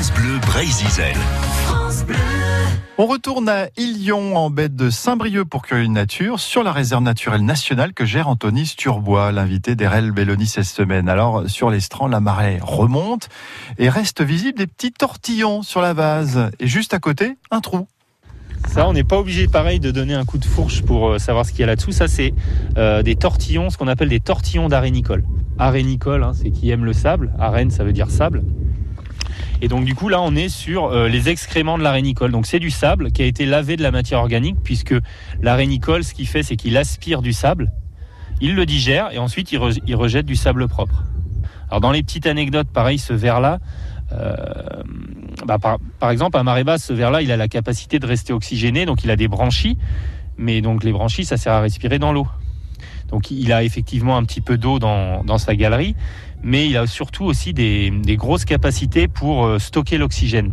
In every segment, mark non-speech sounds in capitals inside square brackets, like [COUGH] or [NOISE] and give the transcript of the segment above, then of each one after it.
France Bleu Brésil. On retourne à Ilion en baie de Saint-Brieuc pour une nature sur la réserve naturelle nationale que gère Anthony Sturbois, l'invité d'Erel Belloni cette semaine. Alors sur l'estran, la marée remonte et reste visible des petits tortillons sur la vase et juste à côté, un trou. Ça, on n'est pas obligé, pareil, de donner un coup de fourche pour euh, savoir ce qu'il y a là-dessous. Ça, c'est euh, des tortillons, ce qu'on appelle des tortillons d'arénicole. Arénicole, hein, c'est qui aime le sable. Arène, ça veut dire sable. Et donc du coup là on est sur euh, les excréments de l'arénicole. Donc c'est du sable qui a été lavé de la matière organique puisque l'arénicole ce qu'il fait c'est qu'il aspire du sable, il le digère et ensuite il, rejette du sable propre. Alors dans les petites anecdotes pareil ce verre là, euh, bah, par, exemple à marée basse ce verre là il a la capacité de rester oxygéné donc il a des branchies mais donc les branchies ça sert à respirer dans l'eau. Donc il a effectivement un petit peu d'eau dans, dans, sa galerie, mais il a surtout aussi des, grosses capacités pour euh, stocker l'oxygène.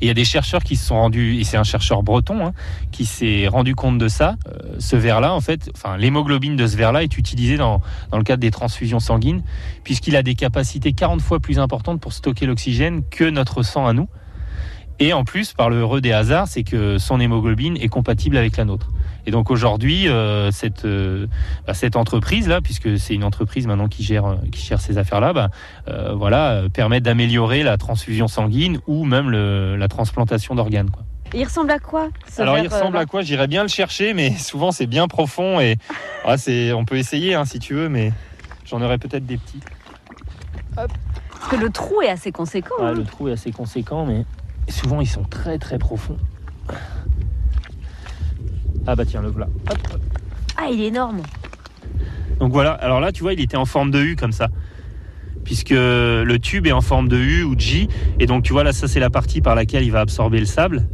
Et il y a des chercheurs qui se sont rendus, et c'est un chercheur breton hein, qui s'est rendu compte de ça. Euh, ce verre-là, en fait, enfin, l'hémoglobine de ce verre-là est utilisé dans, dans le cadre des transfusions sanguines, puisqu'il a des capacités 40 fois plus importantes pour stocker l'oxygène que notre sang à nous. Et en plus, par le heureux des hasards, c'est que son hémoglobine est compatible avec la nôtre. Et donc aujourd'hui, euh, cette, euh, bah, cette entreprise-là, puisque c'est une entreprise maintenant qui gère, qui gère ces affaires-là, bah, euh, voilà, permet d'améliorer la transfusion sanguine ou même le, la transplantation d'organes. Il ressemble à quoi Alors il ressemble à quoi? J'irais bien le chercher, mais [LAUGHS] souvent c'est bien profond et [LAUGHS] ah, c'est, on peut essayer hein, si tu veux, mais j'en aurais peut-être des petits. Hop. Parce que le trou est assez conséquent. hein. Le trou est assez conséquent, mais souvent ils sont très très profonds. Ah bah tiens, le voilà. Ah, il est énorme. Donc voilà, alors là, tu vois, il était en forme de U comme ça. Puisque le tube est en forme de U ou de J. Et donc, tu vois, là, ça, c'est la partie par laquelle il va absorber le sable.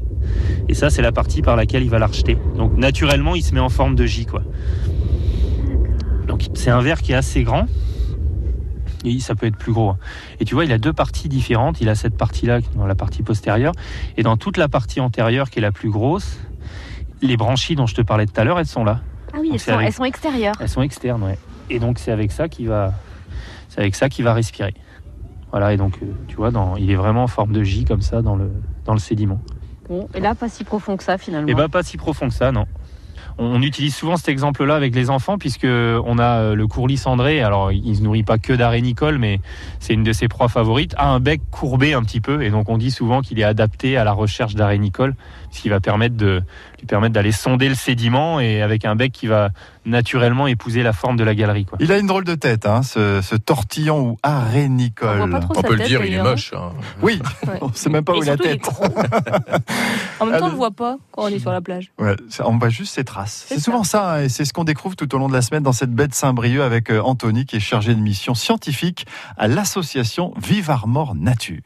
Et ça, c'est la partie par laquelle il va la rejeter. Donc, naturellement, il se met en forme de J, quoi. Donc, c'est un verre qui est assez grand. Et ça peut être plus gros. Et tu vois, il a deux parties différentes. Il a cette partie-là, dans la partie postérieure. Et dans toute la partie antérieure, qui est la plus grosse, les branchies dont je te parlais tout à l'heure, elles sont là. Ah oui, elles sont, extérieures. Elles sont externes, ouais. Et donc c'est avec ça qu'il va, c'est avec ça qu'il va respirer. Voilà, et donc euh, tu vois, dans, il est vraiment en forme de J comme ça dans le, dans le sédiment. Bon, et là, pas si profond que ça finalement. Et eh bah ben, pas si profond que ça, non. On utilise souvent cet exemple-là avec les enfants puisque on a euh, le courlis cendré. Alors, il se nourrit pas que d'arénicole, mais c'est une de ses proies favorites. A un bec courbé un petit peu, et donc on dit souvent qu'il est adapté à la recherche d'arénicole, ce qui va permettre de lui permettre d'aller sonder le sédiment et avec un bec qui va naturellement épouser la forme de la galerie. Quoi. Il a une drôle de tête, hein, ce, tortillon ou arénicole. On, peut le dire, il est moche. Hein. [LAUGHS] Oui, on ne sait même pas où est la tête. [LAUGHS] en même temps, on ne le voit pas quand on est sur la plage. Ouais, on voit juste ses traces. C'est souvent ça, hein, et c'est ce qu'on découvre tout au long de la semaine dans cette baie de Saint-Brieuc avec euh, Anthony, qui est chargé de mission scientifique à l'association Vive Armor Nature.